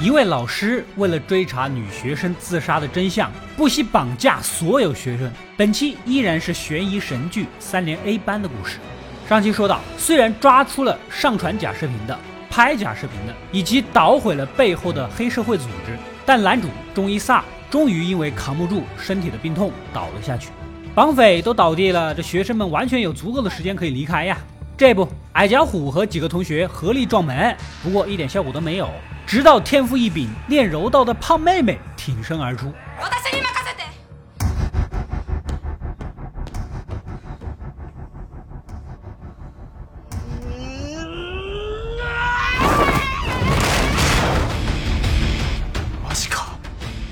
一位老师为了追查女学生自杀的真相，不惜绑架所有学生。本期依然是悬疑神剧《三连 A 班》的故事。上期说到，虽然抓出了上传假视频的、拍假视频的，以及捣毁了背后的黑社会组织，但男主中伊萨终于因为扛不住身体的病痛倒了下去。绑匪都倒地了，这学生们完全有足够的时间可以离开呀。这不，矮脚虎和几个同学合力撞门，不过一点效果都没有。直到天赋异禀、练柔道的胖妹妹挺身而出。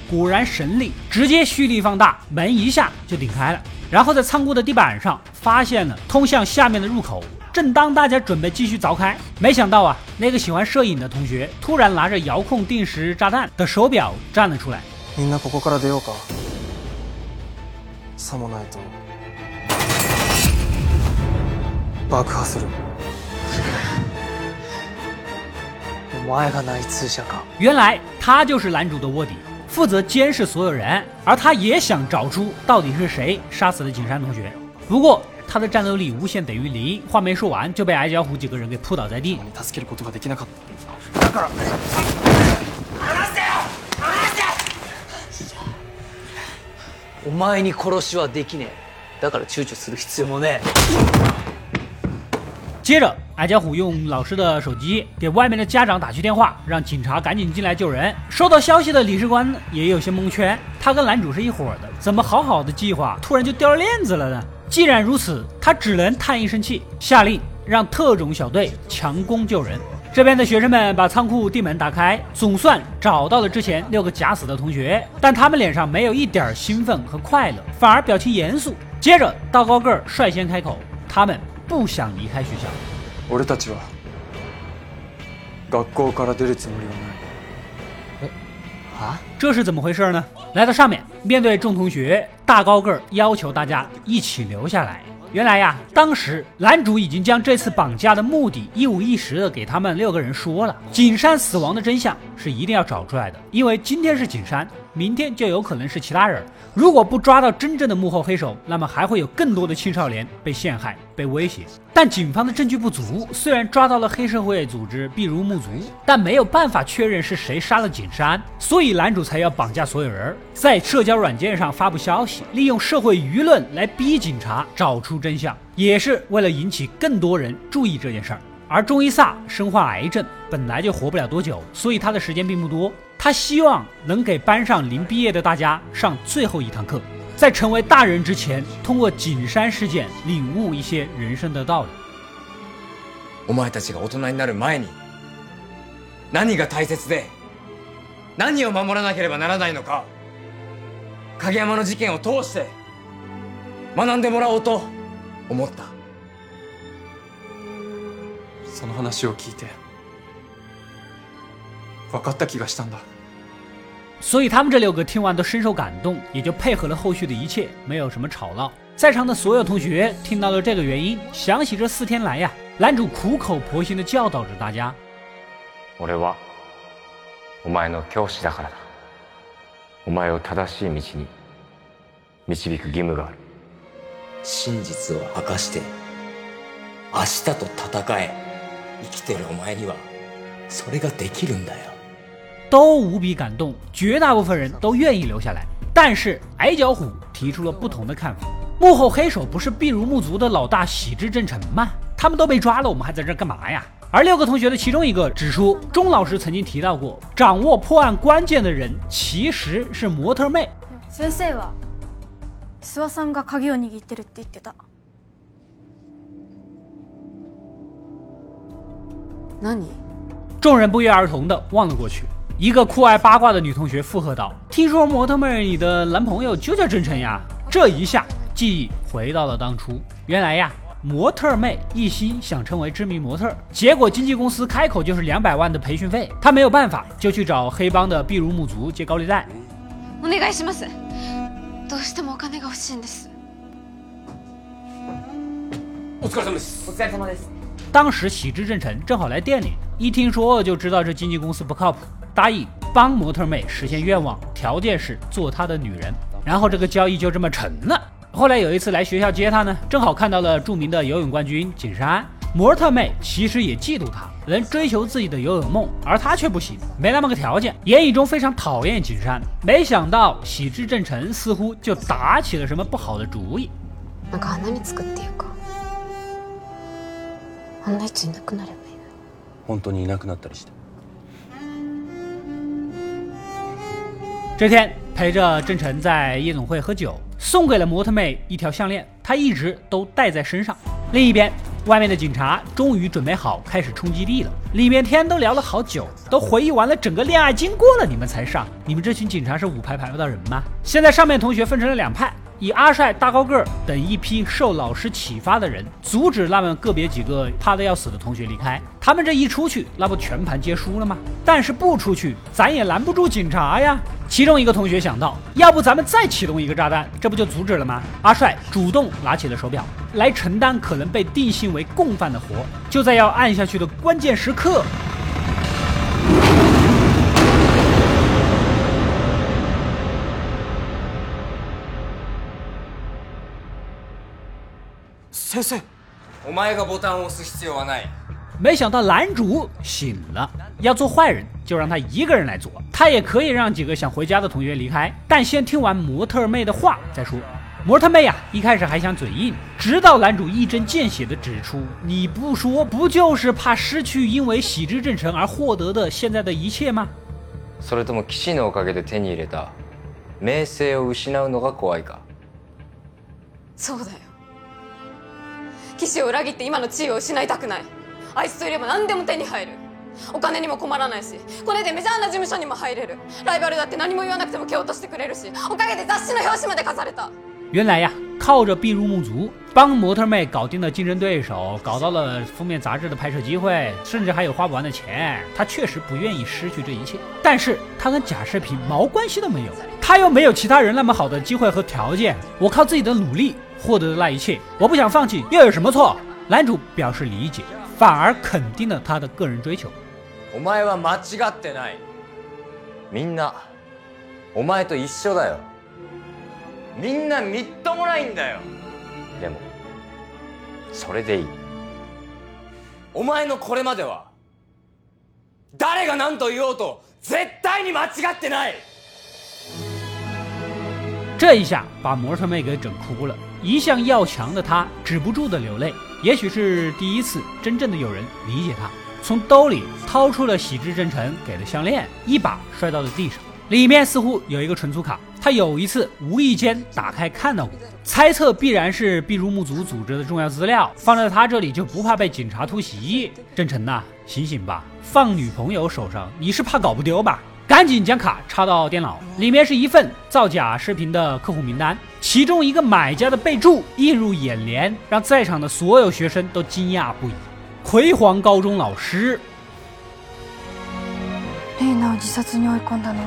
果然神力，直接蓄力放大，门一下就顶开了。然后在仓库的地板上发现了通向下面的入口。正当大家准备继续凿开，没想到啊，那个喜欢摄影的同学突然拿着遥控定时炸弹的手表站了出来。原来他就是男主的卧底，负责监视所有人，而他也想找出到底是谁杀死了景山同学。不过。他的战斗力无限等于零，话没说完就被矮脚虎几个人给扑倒在地。お前に殺しはできねえ。だから躊躇する必要もね。接着， 矮脚虎用老师的手机给外面的家长打去电话，让警察赶紧进来救人。收到消息的理事官也有些蒙圈，他跟男主是一伙的，怎么好好的计划突然就掉链子了呢？既然如此，他只能叹一声气，下令让特种小队强攻救人。这边的学生们把仓库地门打开，总算找到了之前六个假死的同学，但他们脸上没有一点兴奋和快乐，反而表情严肃。接着，大高个率先开口，他们不想离开学校。俺たちは学校から出るつもりはない。啊，这是怎么回事呢？来到上面，面对众同学，大高个儿要求大家一起留下来。原来呀，当时男主已经将这次绑架的目的一五一十的给他们六个人说了。景山死亡的真相是一定要找出来的，因为今天是景山，明天就有可能是其他人。 如果不抓到真正的幕后黑手，那么还会有更多的青少年被陷害、被威胁。但警方的证据不足，虽然抓到了黑社会组织比如木族，但没有办法确认是谁杀了景山，所以男主才要绑架所有人，在社交软件上发布消息，利用社会舆论来逼警察找出真相，也是为了引起更多人注意这件事儿。而中伊萨身患癌症，本来就活不了多久，所以他的时间并不多。他希望能给班上临毕业的大家上最后一堂课，在成为大人之前，通过景山事件领悟一些人生的道理。お前たちが大人になる前に、何が大切で、何を守らなければならないのか、影山の事件を通して学んでもらおうと思った。その話を聞いて 所以他们这六个听完都深受感动，也就配合了后续的一切，没有什么吵闹。在场的所有同学听到了这个原因，想起这四天来呀，男主苦口婆心的教导着大家。俺はお前の教師だからだ。お前を正しい道に導く義務がある。真実を明かして明日と戦え。生きてるお前にはそれができるんだよ。 都无比感动，绝大部分人都愿意留下来。但是矮脚虎提出了不同的看法。幕后黑手不是毕如木族的老大喜之正成吗？他们都被抓了，我们还在这干嘛呀？而六个同学的其中一个指出，钟老师曾经提到过，掌握破案关键的人其实是模特妹。先生は諏訪さんが鍵を握ってるって言ってた。那你？众人不约而同的望了过去。 一个酷爱八卦的女同学附和道：“听说模特妹，你的男朋友就叫真诚呀？”这一下记忆回到了当初。原来呀，模特妹一心想成为知名模特，结果经纪公司开口就是两百万的培训费，她没有办法，就去找黑帮的毕如木族借高利贷。お願いします。どうしてもお金が欲しいんです。お疲れ様です。お疲れ様です。当时喜之正成正好来店里， 一听说就知道这经纪公司不靠谱， 答应帮模特妹实现愿望，条件是做她的女人。然后这个交易就这么成了。后来有一次来学校接她呢，正好看到了著名的游泳冠军景山。模特妹其实也嫉妒他能追求自己的游泳梦，而他却不行，没那么个条件。言语中非常讨厌景山。没想到喜之正成似乎就打起了什么不好的主意。这天陪着郑晨在夜总会喝酒，送给了模特妹一条项链，她一直都戴在身上。另一边，外面的警察终于准备好开始冲击力了。里面天都聊了好久，都回忆完了整个恋爱经过了，你们才上？你们这群警察是五排排不到人吗？现在上面同学分成了两派。以阿帅、大高个儿等一批受老师启发的人，阻止那么个别几个怕的要死的同学离开。他们这一出去，那不全盘皆输了吗？但是不出去，咱也拦不住警察呀。其中一个同学想到，要不咱们再启动一个炸弹，这不就阻止了吗？阿帅主动拿起了手表，来承担可能被定性为共犯的活。就在要按下去的关键时刻。先生，お前がボタンを押す必要はない。没想到男主醒了，要做坏人就让他一个人来做。他也可以让几个想回家的同学离开，但先听完模特妹的话再说。模特妹呀，一开始还想嘴硬，直到男主一针见血的指出：“你不说，不就是怕失去因为喜之正成而获得的现在的一切吗？”それとも騎士のおかげで手に入れた名声を失うのが怖いか。そうだよ。 騎士を裏切って今の地位を失いたくないあいつといれば何でも手に入るお金にも困らないしこれでメジャーな事務所にも入れるライバルだって何も言わなくても蹴落としてくれるしおかげで雑誌の表紙まで飾れた原来呀，靠着避入目族，帮模特妹搞定了竞争对手，搞到了封面杂志的拍摄机会，甚至还有花不完的钱。他确实不愿意失去这一切，但是他跟贾世平毛关系都没有，他又没有其他人那么好的机会和条件。我靠自己的努力。 获得的那一切，我不想放弃，又有什么错？男主表示理解，反而肯定了他的个人追求。お前は間違ってない。みんな、お前と一緒だよ。みんなみっともないんだよ。でも、それでいい。お前のこれまでは、誰が何と言おうと絶対に間違ってない。 这一下把模特妹给整哭了。一向要强的她止不住的流泪，也许是第一次真正的有人理解她。从兜里掏出了喜之真诚给的项链，一把摔到了地上，里面似乎有一个存储卡。他有一次无意间打开看到过，猜测必然是毕如木族组织的重要资料，放在他这里就不怕被警察突袭。真诚呐，醒醒吧，放女朋友手上，你是怕搞不丢吧？赶紧将卡插到电脑，里面是一份造假视频的客户名单，其中一个买家的备注映入眼帘，让在场的所有学生都惊讶不已。葵黄高中老师，丽娜を自殺に追い込んだのは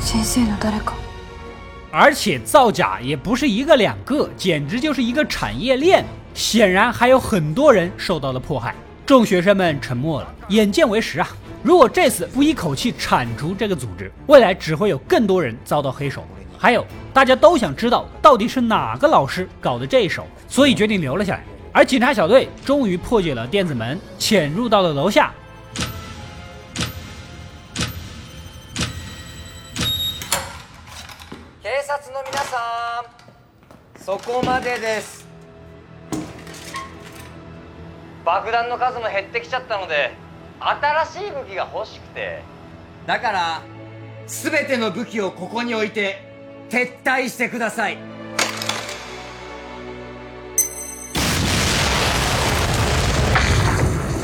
先生の誰か？而且造假也不是一个两个，简直就是一个产业链，显然还有很多人受到了迫害。 众学生们沉默了，眼见为实啊！如果这次不一口气铲除这个组织，未来只会有更多人遭到黑手。还有，大家都想知道到底是哪个老师搞的这一手，所以决定留了下来。而警察小队终于破解了电子门，潜入到了楼下。警察の皆さん、そこまでです。 爆弾の数も減ってきちゃったので新しい武器が欲しくて。だから全ての武器をここに置いて撤退してください。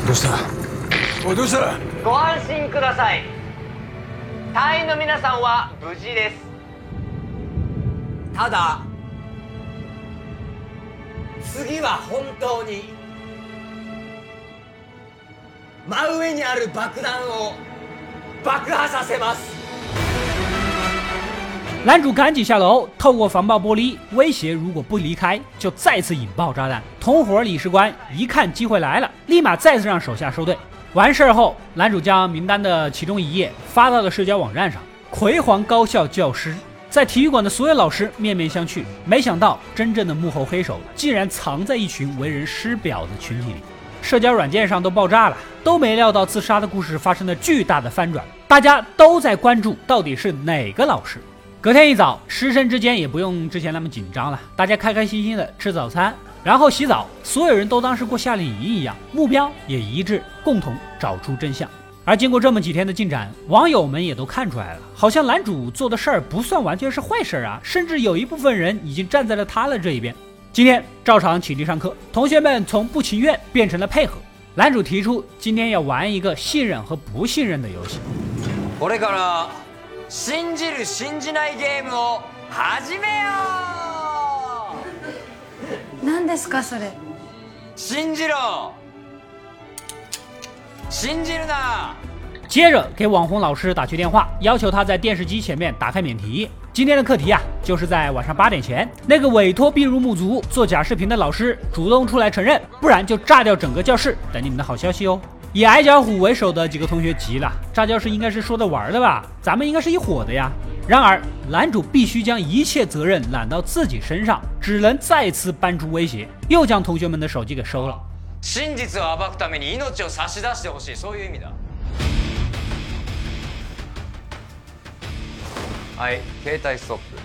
どうした？おどうした？ご安心ください。隊員の皆さんは無事です。ただ次は本当に真上にある爆弾を爆破させます 男主赶紧下楼，透过防爆玻璃威胁，如果不离开，就再次引爆炸弹。同伙李士官一看机会来了，立马再次让手下收队。完事儿后，男主将名单的其中一页发到了社交网站上。葵黄高校教师在体育馆的所有老师面面相觑，没想到真正的幕后黑手竟然藏在一群为人师表的群体里。 社交软件上都爆炸了，都没料到自杀的故事发生了巨大的翻转，大家都在关注到底是哪个老师。隔天一早，师生之间也不用之前那么紧张了，大家开开心心的吃早餐，然后洗澡，所有人都当是过夏令营一样，目标也一致，共同找出真相。而经过这么几天的进展，网友们也都看出来了，好像男主做的事儿不算完全是坏事儿啊，甚至有一部分人已经站在了他的这一边。今天照常起立上课，同学们从不情愿变成了配合。男主提出今天要玩一个信任和不信任的游戏。これから信じる信じないゲームを始めよう何ですかそれ信じろ信じるな接着给网红老师打去电话，要求他在电视机前面打开免提。 今天的课题啊，就是在晚上八点前，那个委托毕入木族做假视频的老师主动出来承认，不然就炸掉整个教室。等你们的好消息哦。以矮脚虎为首的几个同学急了，炸教室应该是说着玩的吧？咱们应该是一伙的呀。然而男主必须将一切责任揽到自己身上，只能再次搬出威胁，又将同学们的手机给收了。真実を暴くために命を差し出してほしい、そういう意味だ。 はい、携帯ストップ。や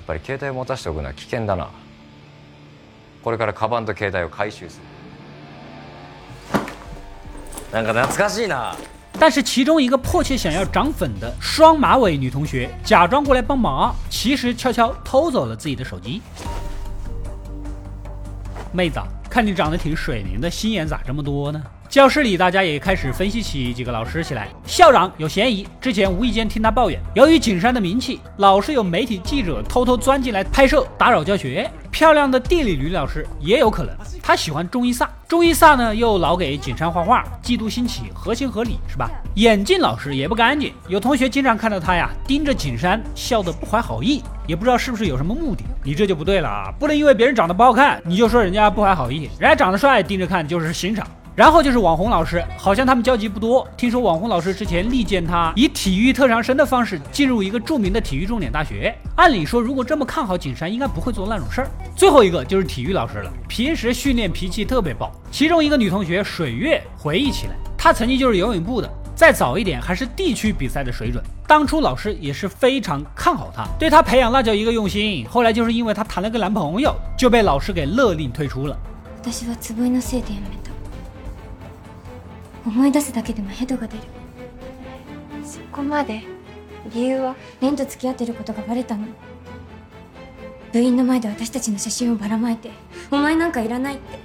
っぱり携帯を持たせておくのは危険だな。これからカバンと携帯を回収する。但是其中一个迫切想要涨粉的双马尾女同学假装过来帮忙，其实悄悄偷走了自己的手机。妹子，看你长得挺水灵的，心眼咋这么多呢？ 教室里，大家也开始分析起几个老师起来。校长有嫌疑，之前无意间听他抱怨，由于景山的名气，老是有媒体记者偷偷钻进来拍摄，打扰教学。漂亮的地理女老师也有可能，她喜欢中医萨，中医萨呢又老给景山画画，嫉妒心起，合情合理是吧？眼镜老师也不干净，有同学经常看到他呀盯着景山笑得不怀好意，也不知道是不是有什么目的。你这就不对了啊，不能因为别人长得不好看，你就说人家不怀好意，人家长得帅盯着看就是欣赏。然后就是网红老师，好像他们交集不多。听说网红老师之前力荐他以体育特长生的方式进入一个著名的体育重点大学。按理说，如果这么看好景山，应该不会做那种事儿。最后一个就是体育老师了，平时训练脾气特别暴。其中一个女同学水月回忆起来，她曾经就是游泳部的，再早一点还是地区比赛的水准。当初老师也是非常看好她，对她培养那叫一个用心。后来就是因为她谈了个男朋友，就被老师给勒令退出了。思い出すだけでもヘドが出るそこまで理由は蓮と付き合ってることがバレたの部員の前で私たちの写真をばらまいてお前なんかいらないって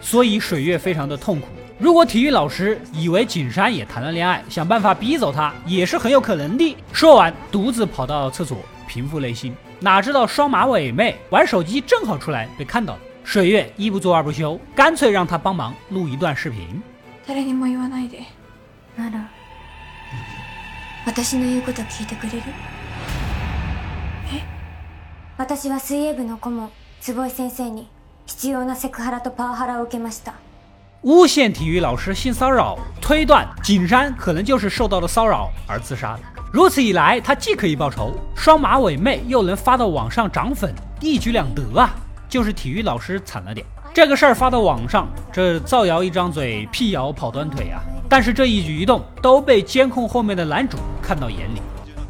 所以水月非常的痛苦。如果体育老师以为景山也谈了恋爱，想办法逼走他，也是很有可能的。说完，独自跑到厕所平复内心。哪知道双马尾妹玩手机正好出来被看到了。水月一不做二不休，干脆让他帮忙录一段视频。 誰にも言わないでなら私の言うこと聞いてくれる？え？私は水泳部の顧問坪井先生に必要なセクハラとパワハラを受けました诬陷体育老师性骚扰，推断景山可能就是受到了骚扰而自杀的。如此一来，他既可以报仇，双马尾妹又能发到网上涨粉，一举两得啊！就是体育老师惨了点。这个事儿发到网上，这造谣一张嘴，辟谣跑断腿啊！但是这一举一动都被监控后面的男主看到眼里。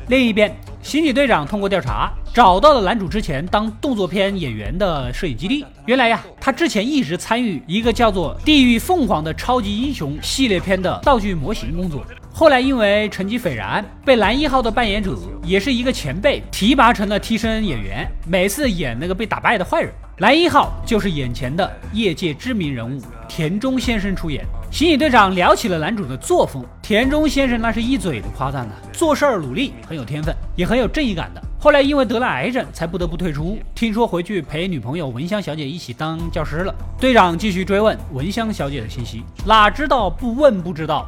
另一边，刑警队长通过调查，找到了男主之前当动作片演员的摄影基地。原来呀，他之前一直参与一个叫做《地狱凤凰》的超级英雄系列片的道具模型工作。后来因为成绩斐然，被男一号的扮演者也是一个前辈提拔成了替身演员，每次演那个被打败的坏人。男一号就是眼前的业界知名人物田中先生出演。刑警队长聊起了男主的作风，田中先生那是一嘴的夸赞呢，做事儿努力，很有天分，也很有正义感的。后来因为得了癌症，才不得不退出。听说回去陪女朋友文香小姐一起当教师了。队长继续追问文香小姐的信息，哪知道不问不知道，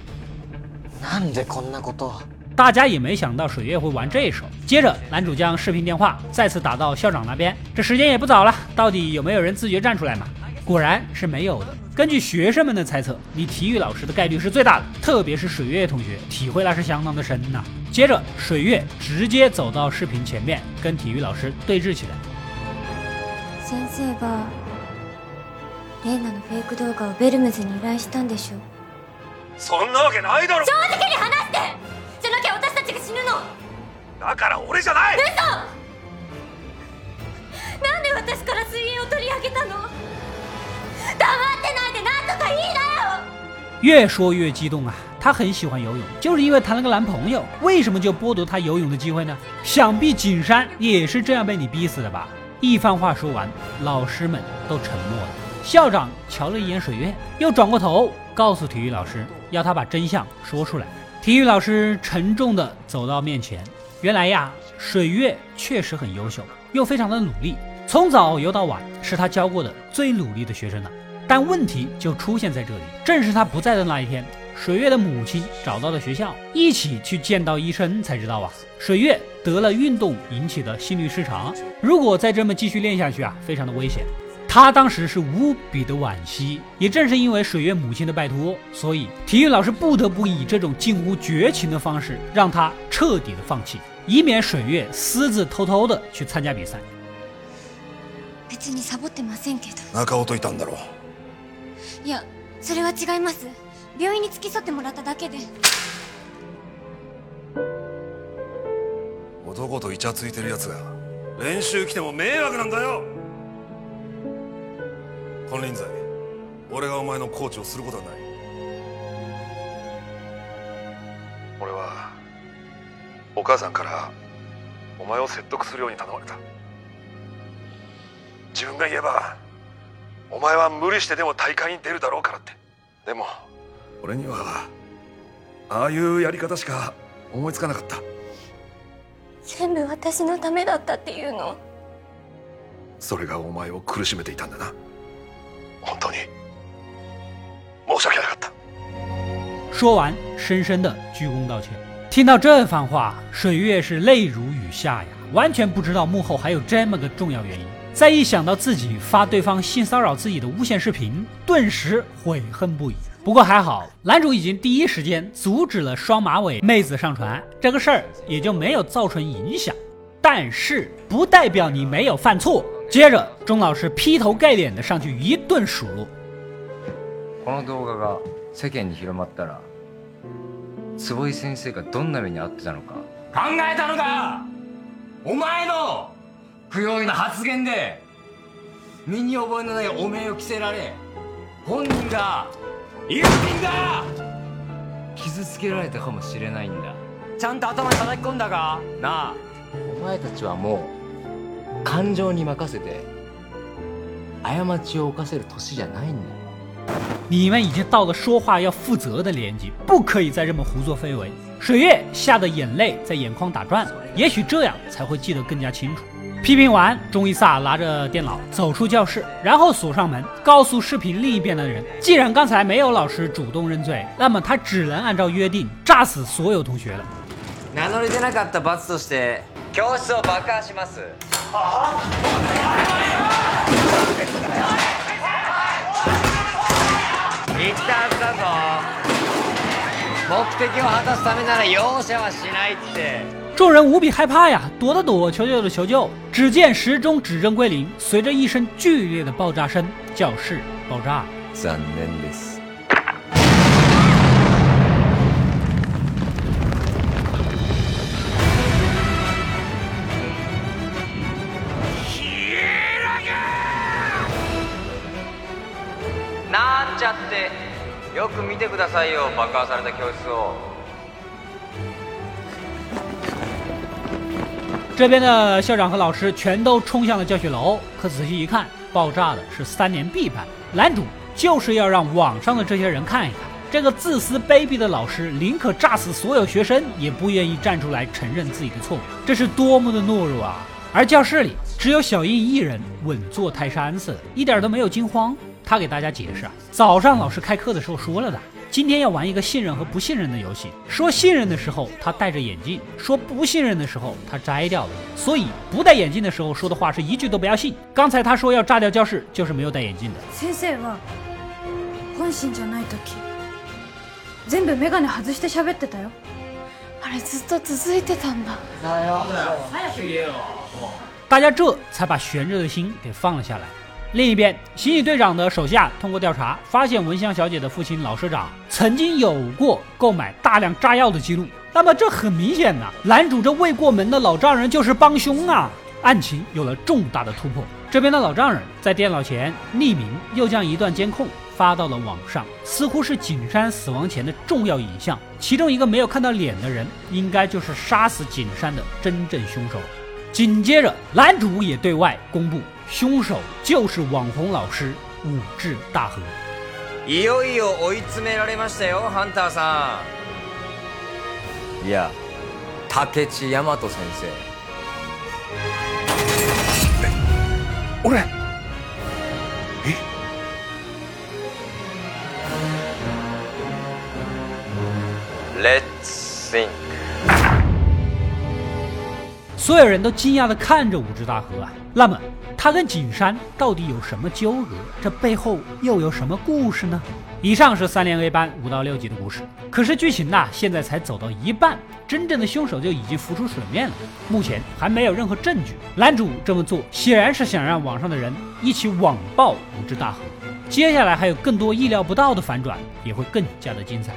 大家也没想到水月会玩这一手。接着，男主将视频电话再次打到校长那边。这时间也不早了，到底有没有人自觉站出来嘛？果然是没有的。根据学生们的猜测，你体育老师的概率是最大的，特别是水月同学，体会那是相当的深呐。接着，水月直接走到视频前面，跟体育老师对峙起来。先生がレイナのフェイク動画をベルムズに依頼したんでしょ そんなわけないだろ正直に話してじゃなきゃ私たちが死ぬのだから俺じゃないなんで私から水泳を取り上げたの黙ってないでなんとか言いなよ越说越激动啊！她很喜欢游泳，就是因为谈了个男朋友，为什么就剥夺她游泳的机会呢？想必景山也是这样被你逼死的吧？一番话说完，老师们都沉默了。校长瞧了一眼水月，又转过头告诉体育老师， 要他把真相说出来。体育老师沉重地走到面前，原来呀，水月确实很优秀，又非常的努力，从早游到晚，是他教过的最努力的学生了。但问题就出现在这里，正是他不在的那一天，水月的母亲找到了学校，一起去见到医生，才知道啊，水月得了运动引起的心律失常，如果再这么继续练下去啊，非常的危险。他当时是无比的惋惜，也正是因为水月母亲的拜托，所以体育老师不得不以这种近乎绝情的方式让他彻底的放弃，以免水月私自偷偷的去参加比赛。別にサボってませんけど中尾といたんだろういやそれは違います病院に付き添ってもらっただけで男とイチャついてるやつが練習来ても迷惑なんだよ 金輪際俺がお前のコーチをすることはない。俺はお母さんからお前を説得するように頼まれた。自分が言えばお前は無理してでも大会に出るだろうからって。でも俺にはああいうやり方しか思いつかなかった。全部私のためだったっていうの。それがお前を苦しめていたんだな本当に申し訳なかった说完，深深的鞠躬道歉。听到这番话，水月是泪如雨下呀，完全不知道幕后还有这么个重要原因。再一想到自己发对方性骚扰自己的诬陷视频，顿时悔恨不已。不过还好，男主已经第一时间阻止了双马尾妹子上传，这个事儿也就没有造成影响。但是不代表你没有犯错。 接着，钟老师劈头盖脸的上去一顿数落。この動画が世間に広まったら坪井先生がどんな目に遭ってたのか考えたのかお前の不用意な発言で身に覚えのない汚名を着。せられ本人が友人が傷つけられたかもしれないんだちゃんと頭に叩き込んだかなあお前たちはもう感情に任せて過ちを犯せる年じゃないんだよ你们已经到了说话要负责的年纪，不可以再这么胡作非为。水月吓得眼泪在眼眶打转，也许这样才会记得更加清楚。批评完，钟伊萨拿着电脑走出教室，然后锁上门，告诉视频另一边的人，既然刚才没有老师主动认罪，那么他只能按照约定炸死所有同学了。名乗り出なかった罰として教室を爆破します 言ったはずだぞ目的を果たすためなら容赦はしないって众人无比害怕呀，躲的躲，求救的求救。只见时钟指针归零，随着一声剧烈的爆炸声，教室爆炸 てよく見てくださいよ爆破された教室を 这边的校长和老师全都冲向了教学楼，可仔细一看，爆炸的是三年 B 班。男主就是要让网上的这些人看一看，这个自私卑鄙的老师宁可炸死所有学生，也不愿意站出来承认自己的错误，这是多么的懦弱啊！而教室里只有小印一人稳坐泰山似的，一点都没有惊慌。 他给大家解释啊，早上老师开课的时候说了的，今天要玩一个信任和不信任的游戏。说信任的时候他戴着眼镜，说不信任的时候他摘掉了。所以不戴眼镜的时候说的话是一句都不要信。刚才他说要炸掉教室，就是没有戴眼镜的。先生は本心じゃない時全部眼鏡外して喋ってたよあれずっと続いてたんだ大家这才把悬着的心给放了下来。 另一边，刑警队长的手下通过调查，发现文香小姐的父亲老社长曾经有过购买大量炸药的记录。那么这很明显呐，男主这未过门的老丈人就是帮凶啊！案情有了重大的突破。这边的老丈人在电脑前匿名，又将一段监控发到了网上，似乎是景山死亡前的重要影像。其中一个没有看到脸的人，应该就是杀死景山的真正凶手。紧接着，男主也对外公布。凶手就是网红老师武智大河。いよいよ追い詰められましたよ、ハンターさん。いや、竹地大和先生。俺え Let's think。所有人都惊讶地看着武智大河啊。 那么，他跟景山到底有什么纠葛？这背后又有什么故事呢？以上是三连 A 班五到六集的故事。可是剧情呢，现在才走到一半，真正的凶手就已经浮出水面了。目前还没有任何证据。男主这么做显然是想让网上的人一起网暴武智大河。接下来还有更多意料不到的反转，也会更加的精彩。